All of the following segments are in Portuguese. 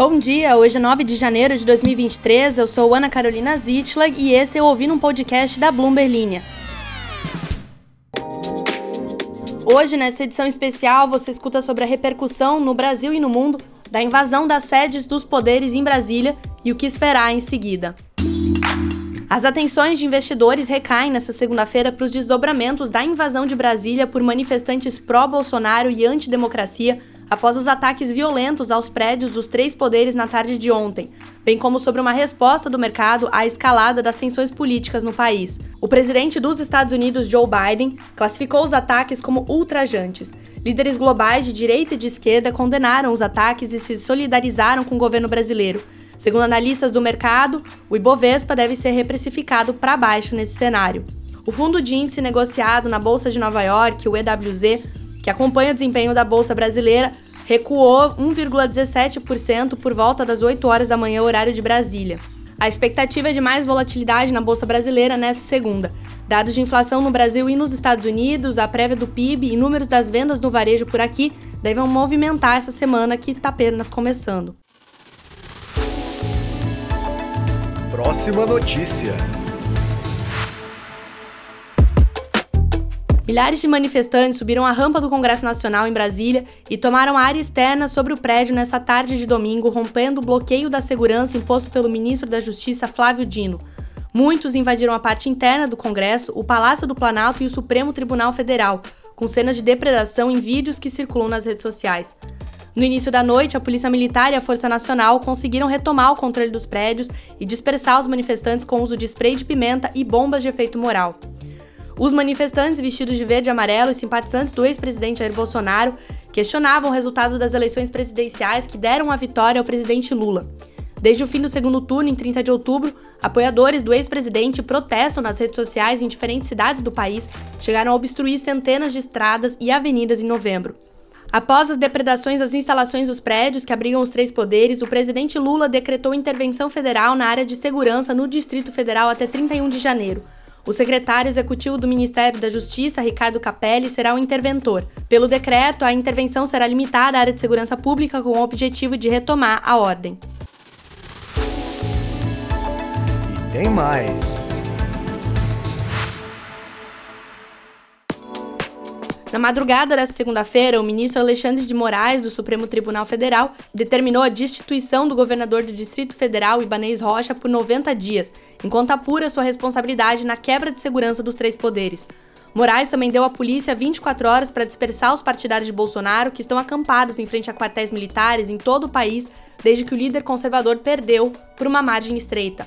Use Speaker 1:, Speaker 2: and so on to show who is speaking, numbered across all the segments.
Speaker 1: Bom dia, hoje é 9 de janeiro de 2023, eu sou Ana Carolina Zitlag e esse é o Ouvindo um Podcast da Bloomberg Linha. Hoje, nessa edição especial, você escuta sobre a repercussão no Brasil e no mundo da invasão das sedes dos poderes em Brasília e o que esperar em seguida. As atenções de investidores recaem nesta segunda-feira para os desdobramentos da invasão de Brasília por manifestantes pró-Bolsonaro e antidemocracia após os ataques violentos aos prédios dos três poderes na tarde de ontem, bem como sobre uma resposta do mercado à escalada das tensões políticas no país. O presidente dos Estados Unidos, Joe Biden, classificou os ataques como ultrajantes. Líderes globais de direita e de esquerda condenaram os ataques e se solidarizaram com o governo brasileiro. Segundo analistas do mercado, o Ibovespa deve ser reprecificado para baixo nesse cenário. O fundo de índice negociado na Bolsa de Nova York, o EWZ, que acompanha o desempenho da Bolsa Brasileira, recuou 1,17% por volta das 8 horas da manhã, horário de Brasília. A expectativa é de mais volatilidade na Bolsa Brasileira nesta segunda. Dados de inflação no Brasil e nos Estados Unidos, a prévia do PIB e números das vendas no varejo por aqui devem movimentar essa semana que está apenas começando.
Speaker 2: Próxima notícia.
Speaker 1: Milhares de manifestantes subiram a rampa do Congresso Nacional em Brasília e tomaram a área externa sobre o prédio nessa tarde de domingo, rompendo o bloqueio da segurança imposto pelo ministro da Justiça Flávio Dino. Muitos invadiram a parte interna do Congresso, o Palácio do Planalto e o Supremo Tribunal Federal, com cenas de depredação em vídeos que circulam nas redes sociais. No início da noite, a Polícia Militar e a Força Nacional conseguiram retomar o controle dos prédios e dispersar os manifestantes com uso de spray de pimenta e bombas de efeito moral. Os manifestantes vestidos de verde e amarelo e simpatizantes do ex-presidente Jair Bolsonaro questionavam o resultado das eleições presidenciais que deram a vitória ao presidente Lula. Desde o fim do segundo turno, em 30 de outubro, apoiadores do ex-presidente protestam nas redes sociais em diferentes cidades do país, chegaram a obstruir centenas de estradas e avenidas em novembro. Após as depredações às instalações dos prédios que abrigam os três poderes, o presidente Lula decretou intervenção federal na área de segurança no Distrito Federal até 31 de janeiro. O secretário executivo do Ministério da Justiça, Ricardo Capelli, será o interventor. Pelo decreto, a intervenção será limitada à área de segurança pública com o objetivo de retomar a ordem.
Speaker 2: E tem mais.
Speaker 1: Na madrugada desta segunda-feira, o ministro Alexandre de Moraes, do Supremo Tribunal Federal, determinou a destituição do governador do Distrito Federal, Ibanez Rocha, por 90 dias, enquanto apura sua responsabilidade na quebra de segurança dos três poderes. Moraes também deu à polícia 24 horas para dispersar os partidários de Bolsonaro que estão acampados em frente a quartéis militares em todo o país desde que o líder conservador perdeu por uma margem estreita.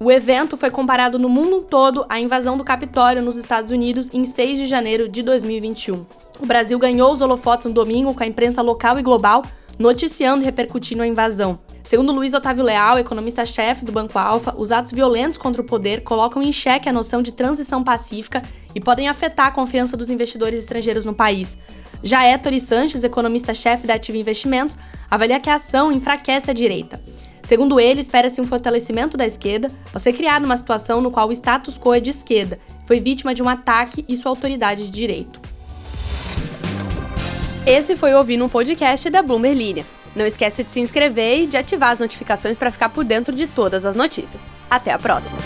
Speaker 1: O evento foi comparado no mundo todo à invasão do Capitólio nos Estados Unidos em 6 de janeiro de 2021. O Brasil ganhou os holofotes no domingo com a imprensa local e global noticiando e repercutindo a invasão. Segundo Luiz Otávio Leal, economista-chefe do Banco Alfa, os atos violentos contra o poder colocam em xeque a noção de transição pacífica e podem afetar a confiança dos investidores estrangeiros no país. Já Héctor Sanches, economista-chefe da Ativa Investimentos, avalia que a ação enfraquece a direita. Segundo ele, espera-se um fortalecimento da esquerda ao ser criada uma situação no qual o status quo é de esquerda, foi vítima de um ataque e sua autoridade de direito. Esse foi ouvindo um podcast da Bloomberg Linha. Não esquece de se inscrever e de ativar as notificações para ficar por dentro de todas as notícias. Até a próxima!